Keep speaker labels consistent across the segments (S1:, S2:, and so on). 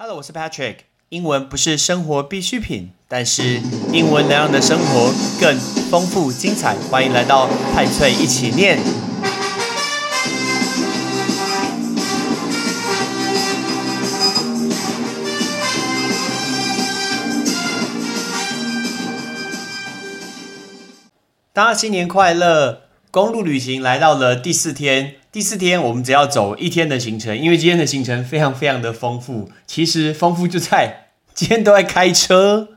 S1: Hello，我是 Patrick。英文不是生活必需品，但是英文能让你的生活更丰富精彩。欢迎来到派翠一起念。大家新年快乐！公路旅行来到了第四天，第四天我们只要走一天的行程，因为今天的行程非常非常的丰富。其实丰富就在今天都在开车。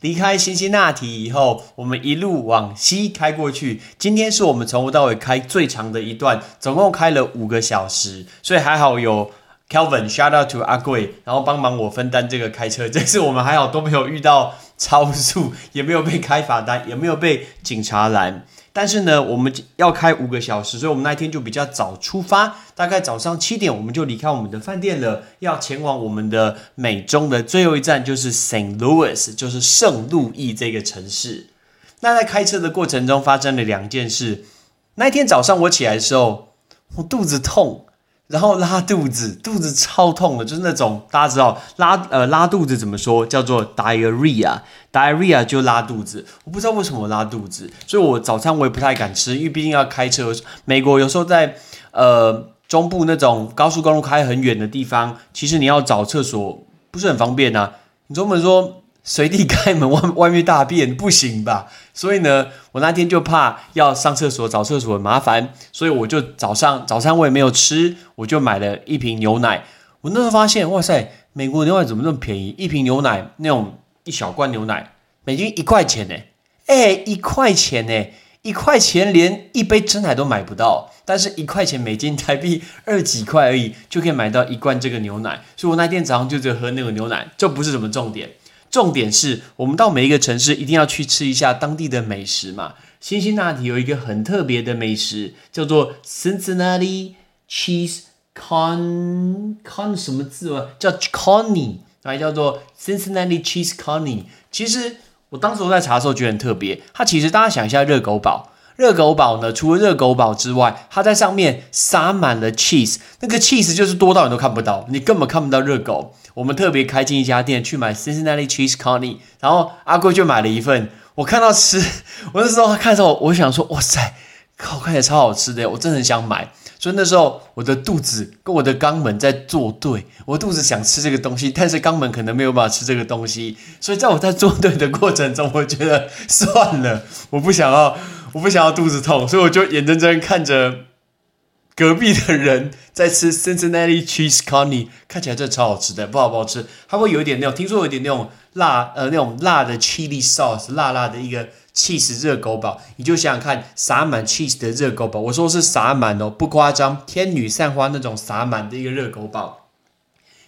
S1: 离开辛辛那提以后，我们一路往西开过去。今天是我们从头到尾开最长的一段，总共开了五个小时，所以还好有 Kelvin shout out to 阿贵，然后帮忙我分担这个开车。这次我们还好都没有遇到超速，也没有被开罚单，也没有被警察拦。但是呢，我们要开五个小时，所以我们那一天就比较早出发，大概早上七点我们就离开我们的饭店了，要前往我们的美中的最后一站，就是 Saint Louis，就是圣路易这个城市。那在开车的过程中发生了两件事。那一天早上我起来的时候，我肚子痛。然后拉肚子，肚子超痛的，就是那种大家知道拉呃拉肚子怎么说，叫做 diarrhea，diarrhea 就拉肚子。我不知道为什么拉肚子，所以我早餐我也不太敢吃，因为毕竟要开车。美国有时候在呃中部那种高速公路开很远的地方，其实你要找厕所不是很方便呐。你总不能说。随地开门 外外面大便不行吧？所以呢，我那天就怕要上厕所找厕所很麻烦，所以我就早上早餐我也没有吃，我就买了一瓶牛奶。我那时候发现，哇塞，美国牛奶怎么那么便宜？一瓶牛奶那种一小罐牛奶，美金一块钱呢？哎，一块钱呢？一块钱连一杯真奶都买不到，但是一块钱美金台币二几块而已，就可以买到一罐这个牛奶。所以我那天早上就只喝那个牛奶，这不是什么重点。重点是我们到每一个城市一定要去吃一下当地的美食嘛。辛辛那提有一个很特别的美食，叫做 Cincinnati cheese con con 什么字啊？叫 conny，还叫做 Cincinnati cheese conny。其实我当时我在查的时候觉得很特别。它其实大家想一下热狗堡，热狗堡呢，除了热狗堡之外，它在上面撒满了 cheese，那个 cheese 就是多到你都看不到，你根本看不到热狗。我们特别开进一家店去买 Cincinnati cheese conny，然后阿贵就买了一份。我看到吃，我那时候看的时候，我想说，哇塞，靠，看起来超好吃的，我真的很想买。所以那时候我的肚子跟我的肛门在作对，我肚子想吃这个东西，但是肛门可能没有办法吃这个东西。所以在我在作对的过程中，我觉得算了，我不想要，我不想要肚子痛，所以我就眼睁睁看着。隔壁的人在吃 Cincinnati cheese conny，看起来真的超好吃的，不好不好吃？它会有一点那种，听说有点那种辣，呃，那种辣的 chili sauce，辣辣的一个 cheese 热狗堡。你就想想看，撒满 cheese 的热狗堡，我说是撒满哦，不夸张，天女散花那种撒满的一个热狗堡。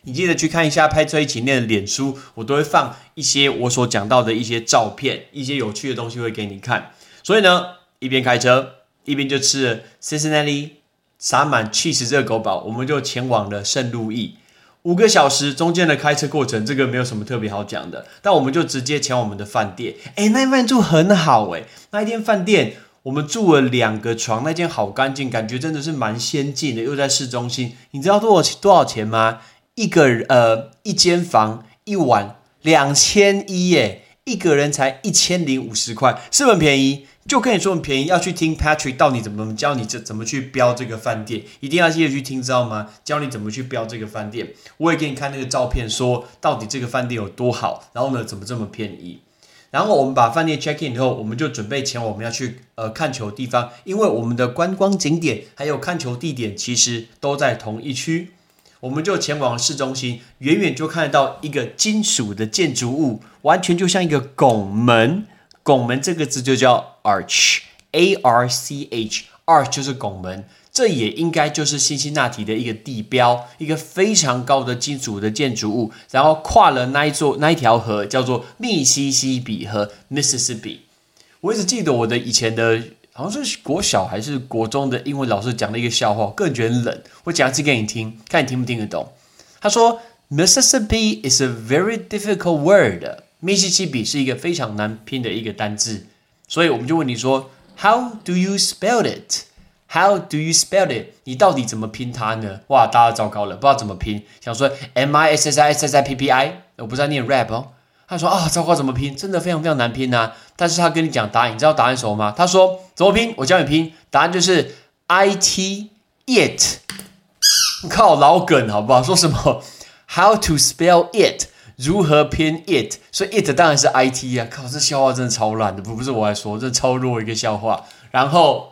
S1: 你记得去看一下拍车一起念的脸书，我都会放一些我所讲到的一些照片，一些有趣的东西会给你看。所以呢，一边开车一边就吃了 Cincinnati。撒满 cheese 热狗堡，我们就前往了圣路易。五个小时中间的开车过程，这个没有什么特别好讲的。但我们就直接前往我们的饭店。哎，那饭住很好哎，那一天饭店我们住了两个床，那间好干净，感觉真的是蛮先进的，又在市中心。你知道多少多少钱吗？一个呃一间房一晚两千一耶，一个人才一千零五十块，是很便宜。就跟你说很便宜，要去听 Patrick 到底怎么教你这怎么去标这个饭店，一定要记得去听，知道吗？教你怎么去标这个饭店。我也给你看那个照片，说到底这个饭店有多好，然后呢怎么这么便宜。然后我们把饭店 check in 以后，我们就准备前往我们要去呃看球的地方，因为我们的观光景点还有看球地点其实都在同一区，我们就前往市中心，远远就看得到一个金属的建筑物，完全就像一个拱门。拱门这个字就叫 arch，a r c h，arch 就是拱门，这也应该就是辛辛那提的一个地标，一个非常高的金属的建筑物，然后跨了那一座那一条河，叫做密西西比河 （Mississippi）。我一直记得我的以前的，好像是国小还是国中的英文老师讲了一个笑话，个人觉得冷，我讲一次给你听，看你听不听得懂。他说：“Mississippi is a very difficult word。”密西西比是一个非常难拼的一个单字，所以我们就问你说，How do you spell it? How do you spell it？你到底怎么拼它呢？哇，大家糟糕了，不知道怎么拼，想说 M I S S I S S I P P I，我不知道念 rap 哦。他说啊，糟糕，怎么拼？真的非常非常难拼呐。但是他跟你讲答案，你知道答案什么吗？他说怎么拼？我教你拼，答案就是 I T it。靠，老梗好不好？说什么 How to spell it？如何拼 it？所以 it 当然是 I T 啊。靠，这笑话真的超烂的，不不是我来说，这超弱一个笑话。然后。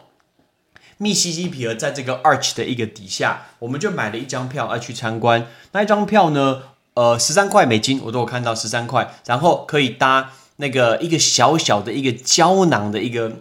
S1: 密西西比尔在这个 arch 的一个底下，我们就买了一张票要去参观。那一张票呢，呃，十三块美金，我都有看到十三块。然后可以搭那个一个小小的一个胶囊的一个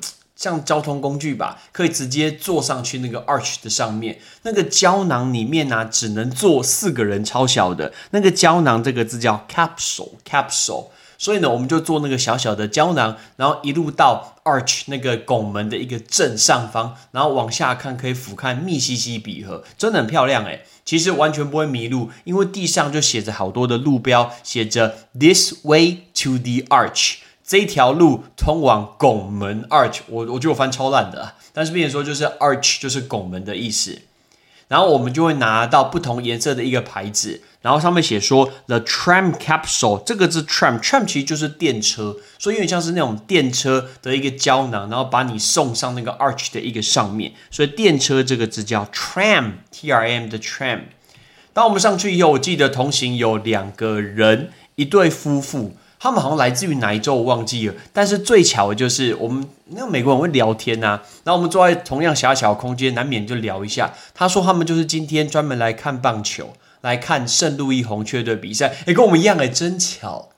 S1: 像交通工具吧，可以直接坐上去那个 arch 的上面。那个胶囊里面呢，只能坐四个人，超小的。那个胶囊这个字叫 capsule，capsule。所以呢，我们就做那个小小的胶囊，然后一路到 arch 那个拱门的一个正上方，然后往下看可以俯瞰密西西比河，真的很漂亮诶。其实完全不会迷路，因为地上就写着好多的路标，写着 this way to the arch，这一条路通往拱门 arch。我我觉得我翻超烂的，但是并且说就是 arch 就是拱门的意思。然后我们就会拿到不同颜色的一个牌子。然后上面写说 the tram capsule 这个字 tram tram 其实就是电车，所以有点像是那种电车的一个胶囊，然后把你送上那个 arch 的一个上面，所以电车这个字叫 tram t r m 的 tram。当我们上去以后，我记得同行有两个人，一对夫妇，他们好像来自于哪一州我忘记了，但是最巧的就是我们那个美国人会聊天呐，然后我们坐在同样狭小空间，难免就聊一下。他说他们就是今天专门来看棒球。来看圣路易红雀队比赛，哎，跟我们一样哎，真巧！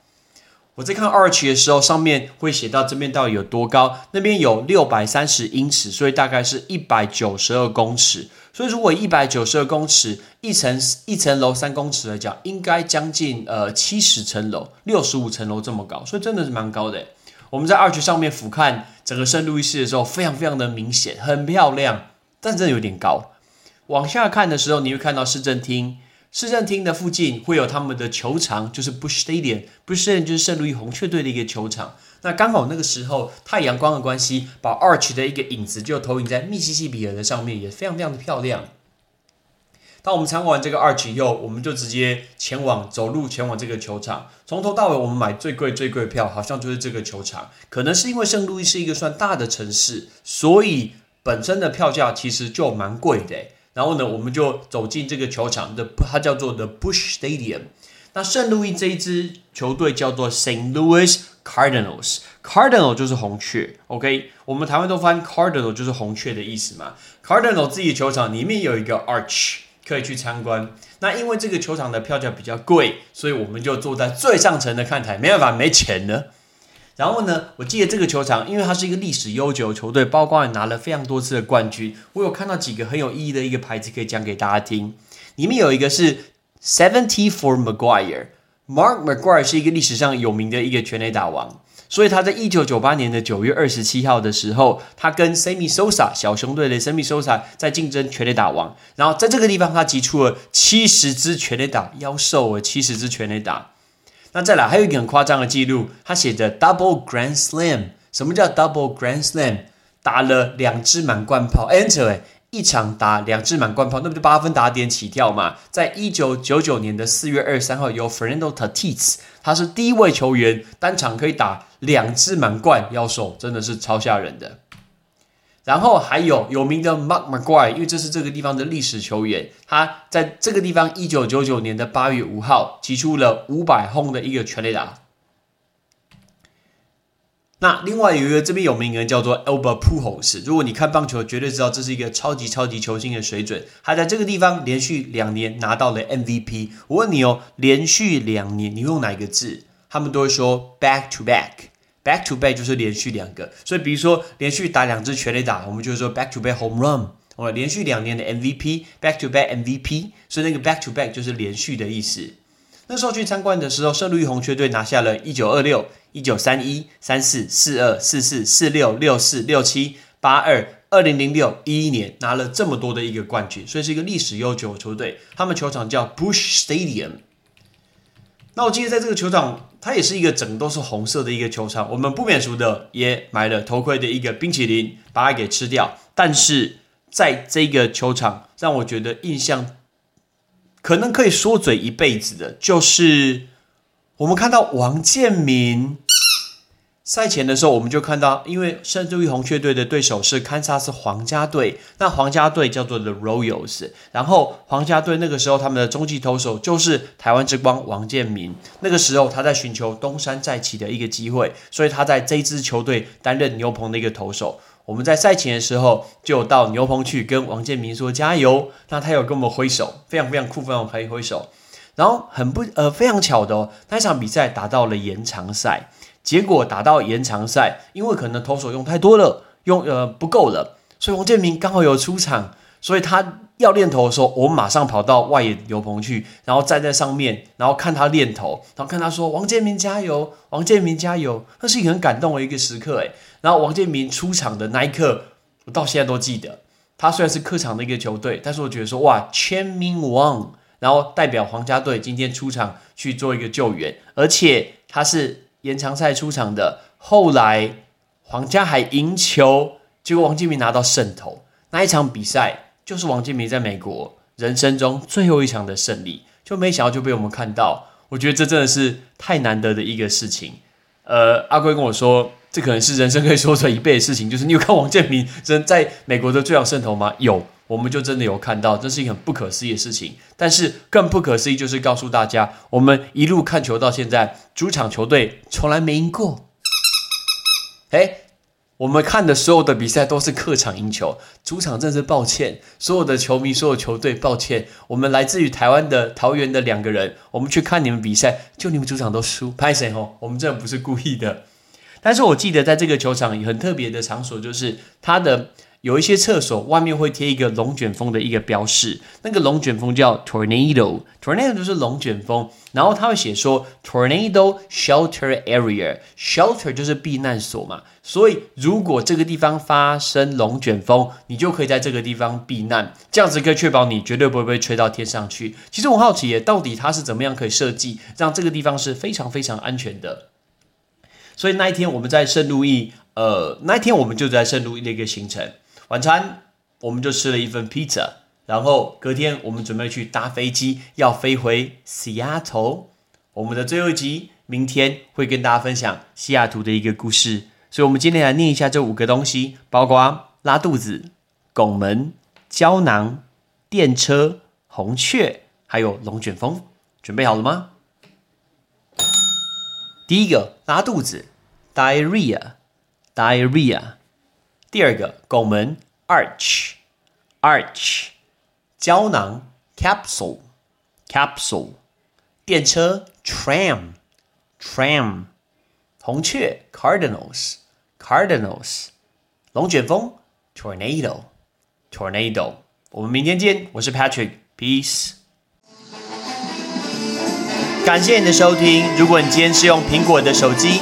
S1: 我在看二期的时候，上面会写到这边到底有多高，那边有六百三十英尺，所以大概是一百九十二公尺。所以如果一百九十二公尺，一层一层楼三公尺来讲，应该将近呃七十层楼，六十五层楼这么高，所以真的是蛮高的。我们在二区上面俯瞰整个圣路易市的时候，非常非常的明显，很漂亮，但真的有点高。往下看的时候，你会看到市政厅。市政厅的附近会有他们的球场，就是 Bush Stadium，Bush Stadium 就是圣路易红雀队的一个球场。那刚好那个时候太阳光的关系，把 Arch 的一个影子就投影在密西西比河的上面，也非常非常的漂亮。当我们参观完这个 Arch 以后，我们就直接前往走路前往这个球场。从头到尾，我们买最贵最贵的票，好像就是这个球场。可能是因为圣路易是一个算大的城市，所以本身的票价其实就蛮贵的。然后呢，我们就走进这个球场的，它叫做 The Bush Stadium。那圣路易这一支球队叫做 Saint Louis Cardinals，Cardinal 就是红雀，OK？我们台湾都翻 Cardinal 就是红雀的意思嘛。Cardinal 自己球场里面有一个 Arch 可以去参观。那因为这个球场的票价比较贵，所以我们就坐在最上层的看台，没办法，没钱了。然后呢，我记得这个球场，因为它是一个历史悠久的球队，包括拿了非常多次的冠军。我有看到几个很有意义的一个牌子，可以讲给大家听。里面有一个是 Seventy for McGuire，Mark McGuire 是一个历史上有名的一个全垒打王，所以他在一九九八年的九月二十七号的时候，他跟 Sammy Sosa 小熊队的 Sammy Sosa 在竞争全垒打王，然后在这个地方他击出了七十支全垒打，妖兽啊，七十支全垒打。那再来，还有一个很夸张的记录，他写着 double grand slam。什么叫 double grand slam？打了两支满贯炮，enter，一场打两支满贯炮，那不就八分打点起跳嘛？在一九九九年的四月二十三号，由 Fernando Tatis，他是第一位球员单场可以打两支满贯，妖兽真的是超吓人的。然后还有有名的 Mark McGuire，因为这是这个地方的历史球员，他在这个地方一九九九年的八月五号提出了五百轰的一个全垒打。那另外有一个这边有名人叫做 Albert Pujols，如果你看棒球，绝对知道这是一个超级超级球星的水准。他在这个地方连续两年拿到了 MVP。我问你哦，连续两年你用哪一个字？他们都会说 back to back。Back to back 就是连续两个，所以比如说连续打两支全垒打，我们就说 back to back home run。哦，连续两年的 MVP，back to back MVP，所以那个 back to back 就是连续的意思。那时候去参观的时候，圣路易红雀队拿下了一九二六、一九三一、三四、四二、四四、四六、六四、六七、八二、二零零六、一一年拿了这么多的一个冠军，所以是一个历史悠久的球队。他们球场叫 Bush Stadium。那我今天在这个球场，它也是一个整都是红色的一个球场。我们不免俗的也买了头盔的一个冰淇淋，把它给吃掉。但是在这个球场让我觉得印象可能可以说嘴一辈子的，就是我们看到王建民。赛前的时候，我们就看到，因为圣路易红雀队的对手是堪萨斯皇家队，那皇家队叫做 The Royals，然后皇家队那个时候他们的终极投手就是台湾之光王建民，那个时候他在寻求东山再起的一个机会，所以他在这支球队担任牛棚的一个投手。我们在赛前的时候就到牛棚去跟王建民说加油，那他有跟我们挥手，非常非常酷，非常可以挥手。然后很不呃非常巧的哦，那场比赛打到了延长赛。结果打到延长赛，因为可能投手用太多了，用呃不够了，所以王建民刚好有出场，所以他要练投的时候，我马上跑到外野牛棚去，然后站在上面，然后看他练投，然后看他说：“王建民加油，王建民加油！”那是一个很感动的一个时刻，诶。然后王建民出场的那一刻，我到现在都记得。他虽然是客场的一个球队，但是我觉得说哇，签名王，然后代表皇家队今天出场去做一个救援，而且他是。延长赛出场的，后来皇家还赢球，结果王建民拿到胜投。那一场比赛就是王建民在美国人生中最后一场的胜利，就没想到就被我们看到。我觉得这真的是太难得的一个事情。呃，阿龟跟我说，这可能是人生可以说成一倍的事情。就是你有看王建民人在美国的最好胜投吗？有。我们就真的有看到，这是一个很不可思议的事情。但是更不可思议就是告诉大家，我们一路看球到现在，主场球队从来没赢过。哎，我们看的所有的比赛都是客场赢球，主场真是抱歉，所有的球迷、所有球队，抱歉。我们来自于台湾的桃园的两个人，我们去看你们比赛，就你们主场都输，拍谁哦？我们真的不是故意的。但是我记得在这个球场很特别的场所，就是它的。有一些厕所外面会贴一个龙卷风的一个标示，那个龙卷风叫 tornado，tornado 就是龙卷风，然后它会写说 tornado shelter area，shelter 就是避难所嘛，所以如果这个地方发生龙卷风，你就可以在这个地方避难，这样子可以确保你绝对不会被吹到天上去。其实我好奇耶，到底它是怎么样可以设计让这个地方是非常非常安全的？所以那一天我们在圣路易，呃，那一天我们就在圣路易的一个行程。晚餐我们就吃了一份披萨，然后隔天我们准备去搭飞机，要飞回西雅图。我们的最后一集明天会跟大家分享西雅图的一个故事，所以我们今天来念一下这五个东西，包括拉肚子、拱门、胶囊、电车、红雀，还有龙卷风。准备好了吗？第一个拉肚子，diarrhea，diarrhea。第二个拱门，arch，arch，胶囊，capsule，capsule，电车，tram，tram，红雀，cardinals，cardinals，龙卷风，tornado，tornado。我们明天见，我是 Patrick，peace。感谢你的收听。如果你今天是用苹果的手机，